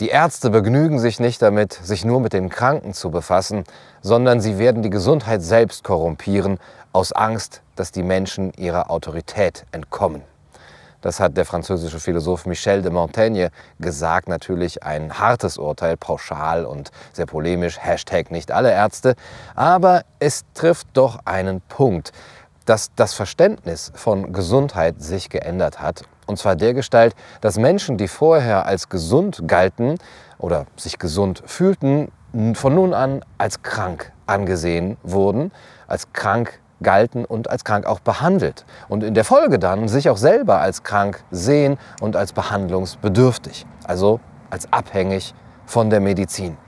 Die Ärzte begnügen sich nicht damit, sich nur mit den Kranken zu befassen, sondern sie werden die Gesundheit selbst korrumpieren, aus Angst, dass die Menschen ihrer Autorität entkommen. Das hat der französische Philosoph Michel de Montaigne gesagt. Natürlich ein hartes Urteil, pauschal und sehr polemisch. Hashtag nicht alle Ärzte. Aber es trifft doch einen Punkt, dass das Verständnis von Gesundheit sich geändert hat. Und zwar der Gestalt, dass Menschen, die vorher als gesund galten oder sich gesund fühlten, von nun an als krank angesehen wurden, als krank galten und als krank auch behandelt und in der Folge dann sich auch selber als krank sehen und als behandlungsbedürftig, also als abhängig von der Medizin.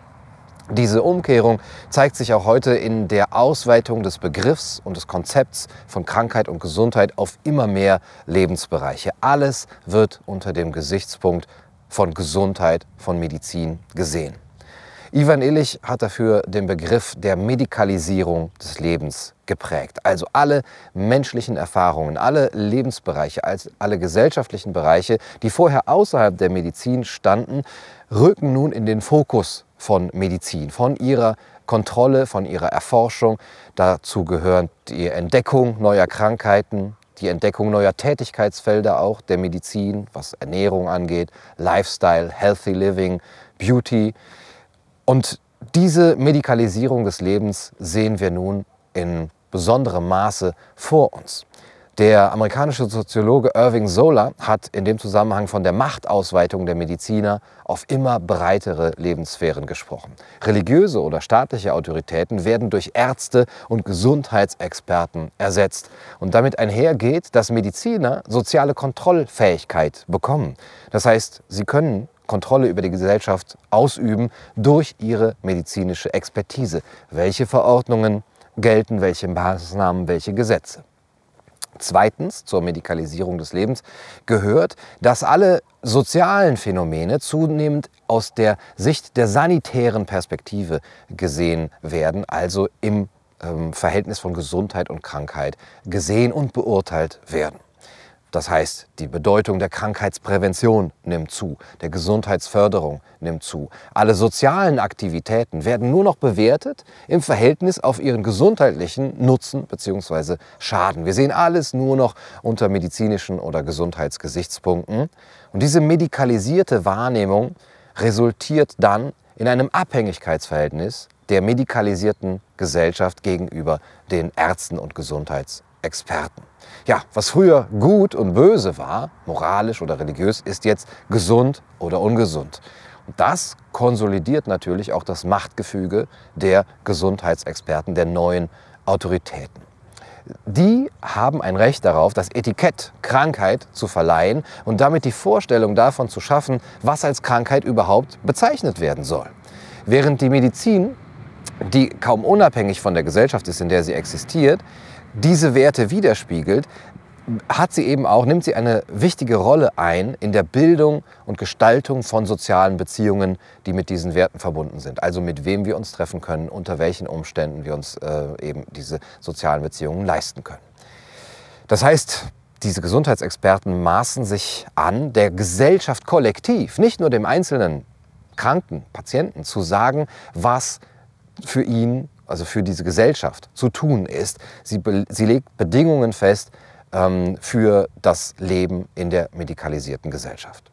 Diese Umkehrung zeigt sich auch heute in der Ausweitung des Begriffs und des Konzepts von Krankheit und Gesundheit auf immer mehr Lebensbereiche. Alles wird unter dem Gesichtspunkt von Gesundheit, von Medizin gesehen. Ivan Illich hat dafür den Begriff der Medikalisierung des Lebens geprägt. Also alle menschlichen Erfahrungen, alle Lebensbereiche, alle gesellschaftlichen Bereiche, die vorher außerhalb der Medizin standen, rücken nun in den Fokus von Medizin, von ihrer Kontrolle, von ihrer Erforschung. Dazu gehören die Entdeckung neuer Krankheiten, die Entdeckung neuer Tätigkeitsfelder auch der Medizin, was Ernährung angeht, Lifestyle, Healthy Living, Beauty. Und diese Medikalisierung des Lebens sehen wir nun in besonderem Maße vor uns. Der amerikanische Soziologe Irving Sola hat in dem Zusammenhang von der Machtausweitung der Mediziner auf immer breitere Lebenssphären gesprochen. Religiöse oder staatliche Autoritäten werden durch Ärzte und Gesundheitsexperten ersetzt. Und damit einhergeht, dass Mediziner soziale Kontrollfähigkeit bekommen. Das heißt, sie können Kontrolle über die Gesellschaft ausüben durch ihre medizinische Expertise. Welche Verordnungen gelten, welche Maßnahmen, welche Gesetze. Zweitens zur Medikalisierung des Lebens gehört, dass alle sozialen Phänomene zunehmend aus der Sicht der sanitären Perspektive gesehen werden, also im ähm, Verhältnis von Gesundheit und Krankheit gesehen und beurteilt werden. Das heißt, die Bedeutung der Krankheitsprävention nimmt zu, der Gesundheitsförderung nimmt zu. Alle sozialen Aktivitäten werden nur noch bewertet im Verhältnis auf ihren gesundheitlichen Nutzen bzw. Schaden. Wir sehen alles nur noch unter medizinischen oder Gesundheitsgesichtspunkten. Und diese medikalisierte Wahrnehmung resultiert dann in einem Abhängigkeitsverhältnis der medikalisierten Gesellschaft gegenüber den Ärzten und Gesundheitsexperten. Ja, was früher gut und böse war, moralisch oder religiös, ist jetzt gesund oder ungesund. Und das konsolidiert natürlich auch das Machtgefüge der Gesundheitsexperten, der neuen Autoritäten. Die haben ein Recht darauf, das Etikett Krankheit zu verleihen und damit die Vorstellung davon zu schaffen, was als Krankheit überhaupt bezeichnet werden soll. Während die Medizin, die kaum unabhängig von der Gesellschaft ist, in der sie existiert, diese Werte widerspiegelt, hat sie eben auch, nimmt sie eine wichtige Rolle ein in der Bildung und Gestaltung von sozialen Beziehungen, die mit diesen Werten verbunden sind. Also mit wem wir uns treffen können, unter welchen Umständen wir uns äh, eben diese sozialen Beziehungen leisten können. Das heißt, diese Gesundheitsexperten maßen sich an, der Gesellschaft kollektiv, nicht nur dem einzelnen Kranken, Patienten, zu sagen, was für ihn also für diese Gesellschaft zu tun ist. Sie, sie legt Bedingungen fest ähm, für das Leben in der medikalisierten Gesellschaft.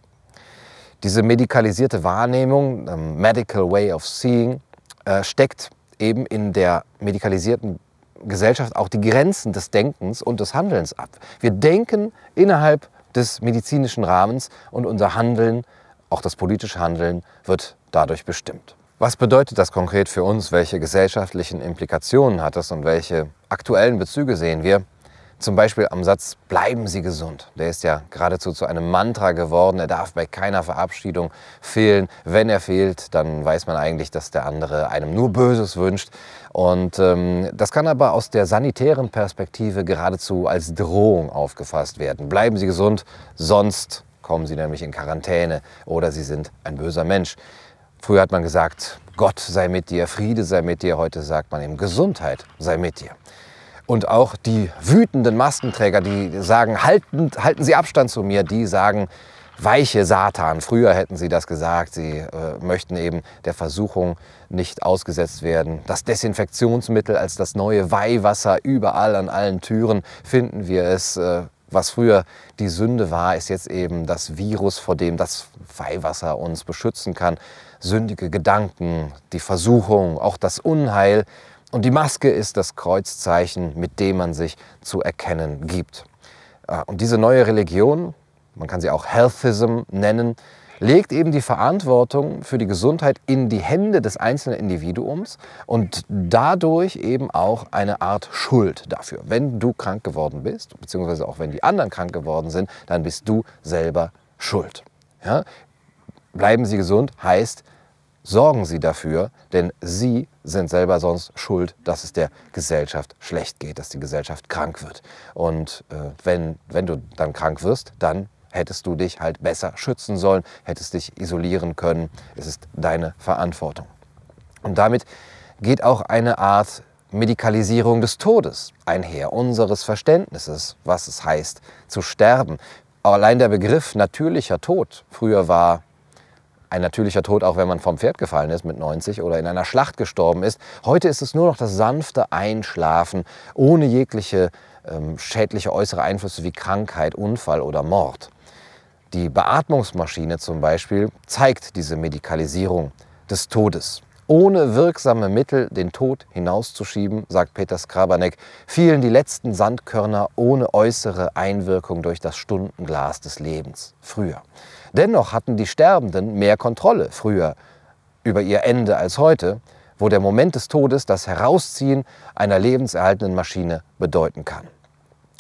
Diese medikalisierte Wahrnehmung, ähm, Medical Way of Seeing, äh, steckt eben in der medikalisierten Gesellschaft auch die Grenzen des Denkens und des Handelns ab. Wir denken innerhalb des medizinischen Rahmens und unser Handeln, auch das politische Handeln, wird dadurch bestimmt. Was bedeutet das konkret für uns? Welche gesellschaftlichen Implikationen hat das und welche aktuellen Bezüge sehen wir? Zum Beispiel am Satz Bleiben Sie gesund. Der ist ja geradezu zu einem Mantra geworden. Er darf bei keiner Verabschiedung fehlen. Wenn er fehlt, dann weiß man eigentlich, dass der andere einem nur Böses wünscht. Und ähm, das kann aber aus der sanitären Perspektive geradezu als Drohung aufgefasst werden. Bleiben Sie gesund, sonst kommen Sie nämlich in Quarantäne oder Sie sind ein böser Mensch. Früher hat man gesagt, Gott sei mit dir, Friede sei mit dir. Heute sagt man eben, Gesundheit sei mit dir. Und auch die wütenden Maskenträger, die sagen, halten, halten Sie Abstand zu mir, die sagen, weiche Satan. Früher hätten sie das gesagt. Sie äh, möchten eben der Versuchung nicht ausgesetzt werden. Das Desinfektionsmittel als das neue Weihwasser überall an allen Türen finden wir es. Äh, was früher die Sünde war, ist jetzt eben das Virus, vor dem das Weihwasser uns beschützen kann. Sündige Gedanken, die Versuchung, auch das Unheil. Und die Maske ist das Kreuzzeichen, mit dem man sich zu erkennen gibt. Äh, und diese neue Religion, man kann sie auch Healthism nennen, legt eben die Verantwortung für die Gesundheit in die Hände des einzelnen Individuums und dadurch eben auch eine Art Schuld dafür. Wenn du krank geworden bist, beziehungsweise auch wenn die anderen krank geworden sind, dann bist du selber schuld. Ja? Bleiben Sie gesund heißt, sorgen Sie dafür, denn Sie sind selber sonst schuld, dass es der Gesellschaft schlecht geht, dass die Gesellschaft krank wird. Und äh, wenn, wenn du dann krank wirst, dann hättest du dich halt besser schützen sollen, hättest dich isolieren können. Es ist deine Verantwortung. Und damit geht auch eine Art Medikalisierung des Todes einher, unseres Verständnisses, was es heißt zu sterben. Allein der Begriff natürlicher Tod, früher war ein natürlicher Tod, auch wenn man vom Pferd gefallen ist mit 90 oder in einer Schlacht gestorben ist. Heute ist es nur noch das sanfte Einschlafen ohne jegliche ähm, schädliche äußere Einflüsse wie Krankheit, Unfall oder Mord. Die Beatmungsmaschine zum Beispiel zeigt diese Medikalisierung des Todes. Ohne wirksame Mittel den Tod hinauszuschieben, sagt Peter Skrabanek, fielen die letzten Sandkörner ohne äußere Einwirkung durch das Stundenglas des Lebens früher. Dennoch hatten die Sterbenden mehr Kontrolle früher über ihr Ende als heute, wo der Moment des Todes das Herausziehen einer lebenserhaltenden Maschine bedeuten kann.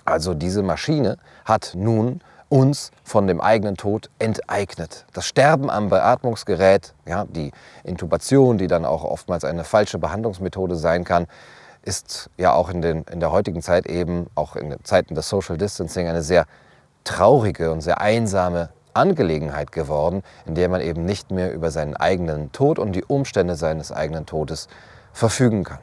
Also diese Maschine hat nun uns von dem eigenen Tod enteignet. Das Sterben am Beatmungsgerät, ja, die Intubation, die dann auch oftmals eine falsche Behandlungsmethode sein kann, ist ja auch in, den, in der heutigen Zeit eben, auch in Zeiten des Social Distancing, eine sehr traurige und sehr einsame Angelegenheit geworden, in der man eben nicht mehr über seinen eigenen Tod und die Umstände seines eigenen Todes verfügen kann.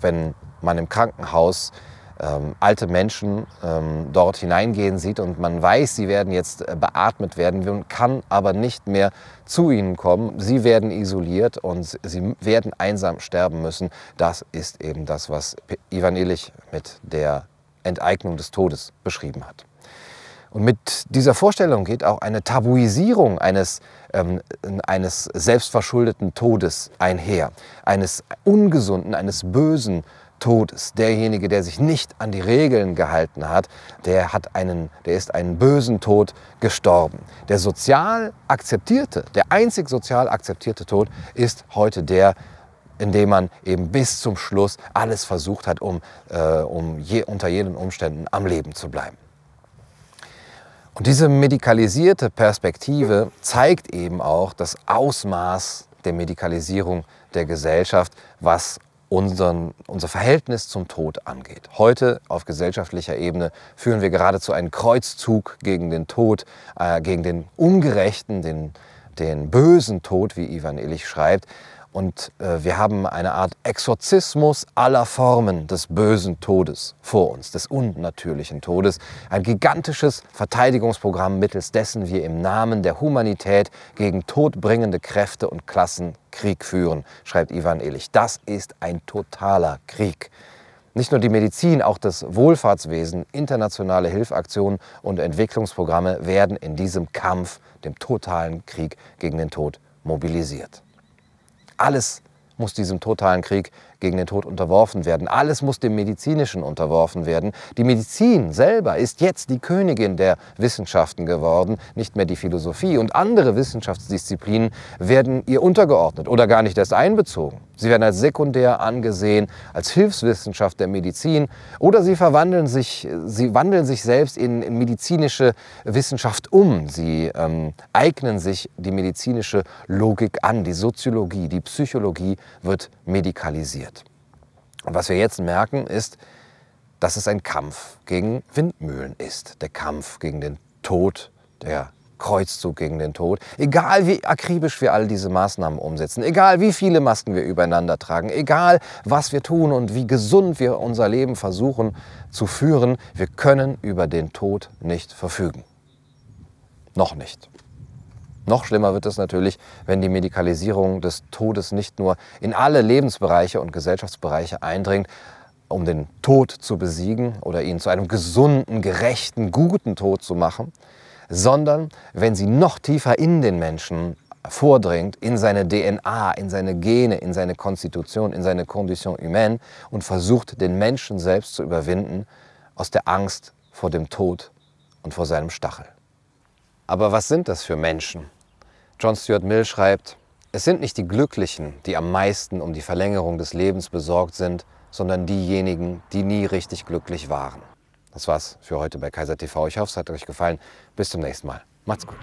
Wenn man im Krankenhaus ähm, alte Menschen ähm, dort hineingehen sieht und man weiß, sie werden jetzt äh, beatmet werden, man kann aber nicht mehr zu ihnen kommen. Sie werden isoliert und sie werden einsam sterben müssen. Das ist eben das, was Ivan Illich mit der Enteignung des Todes beschrieben hat. Und mit dieser Vorstellung geht auch eine Tabuisierung eines, ähm, eines selbstverschuldeten Todes einher, eines ungesunden, eines bösen Todes. Derjenige, der sich nicht an die Regeln gehalten hat, der, hat einen, der ist einen bösen Tod gestorben. Der sozial akzeptierte, der einzig sozial akzeptierte Tod ist heute der, in dem man eben bis zum Schluss alles versucht hat, um, äh, um je, unter jeden Umständen am Leben zu bleiben. Und diese medikalisierte Perspektive zeigt eben auch das Ausmaß der Medikalisierung der Gesellschaft, was unseren, unser Verhältnis zum Tod angeht. Heute auf gesellschaftlicher Ebene führen wir geradezu einen Kreuzzug gegen den Tod, äh, gegen den ungerechten, den, den bösen Tod, wie Ivan Illich schreibt. Und äh, wir haben eine Art Exorzismus aller Formen des bösen Todes vor uns, des unnatürlichen Todes. Ein gigantisches Verteidigungsprogramm, mittels dessen wir im Namen der Humanität gegen todbringende Kräfte und Klassen Krieg führen, schreibt Ivan Illich. Das ist ein totaler Krieg. Nicht nur die Medizin, auch das Wohlfahrtswesen, internationale Hilfaktionen und Entwicklungsprogramme werden in diesem Kampf, dem totalen Krieg gegen den Tod, mobilisiert. Alles muss diesem totalen Krieg gegen den Tod unterworfen werden. Alles muss dem Medizinischen unterworfen werden. Die Medizin selber ist jetzt die Königin der Wissenschaften geworden, nicht mehr die Philosophie. Und andere Wissenschaftsdisziplinen werden ihr untergeordnet oder gar nicht erst einbezogen. Sie werden als sekundär angesehen, als Hilfswissenschaft der Medizin oder sie verwandeln sich, sie wandeln sich selbst in, in medizinische Wissenschaft um. Sie ähm, eignen sich die medizinische Logik an. Die Soziologie, die Psychologie wird medikalisiert. Und was wir jetzt merken, ist, dass es ein Kampf gegen Windmühlen ist. Der Kampf gegen den Tod, der Kreuzzug gegen den Tod. Egal wie akribisch wir all diese Maßnahmen umsetzen, egal wie viele Masken wir übereinander tragen, egal was wir tun und wie gesund wir unser Leben versuchen zu führen, wir können über den Tod nicht verfügen. Noch nicht. Noch schlimmer wird es natürlich, wenn die Medikalisierung des Todes nicht nur in alle Lebensbereiche und Gesellschaftsbereiche eindringt, um den Tod zu besiegen oder ihn zu einem gesunden, gerechten, guten Tod zu machen, sondern wenn sie noch tiefer in den Menschen vordringt, in seine DNA, in seine Gene, in seine Konstitution, in seine Condition humaine und versucht, den Menschen selbst zu überwinden aus der Angst vor dem Tod und vor seinem Stachel. Aber was sind das für Menschen? John Stuart Mill schreibt, es sind nicht die Glücklichen, die am meisten um die Verlängerung des Lebens besorgt sind, sondern diejenigen, die nie richtig glücklich waren. Das war's für heute bei Kaiser TV. Ich hoffe, es hat euch gefallen. Bis zum nächsten Mal. Macht's gut.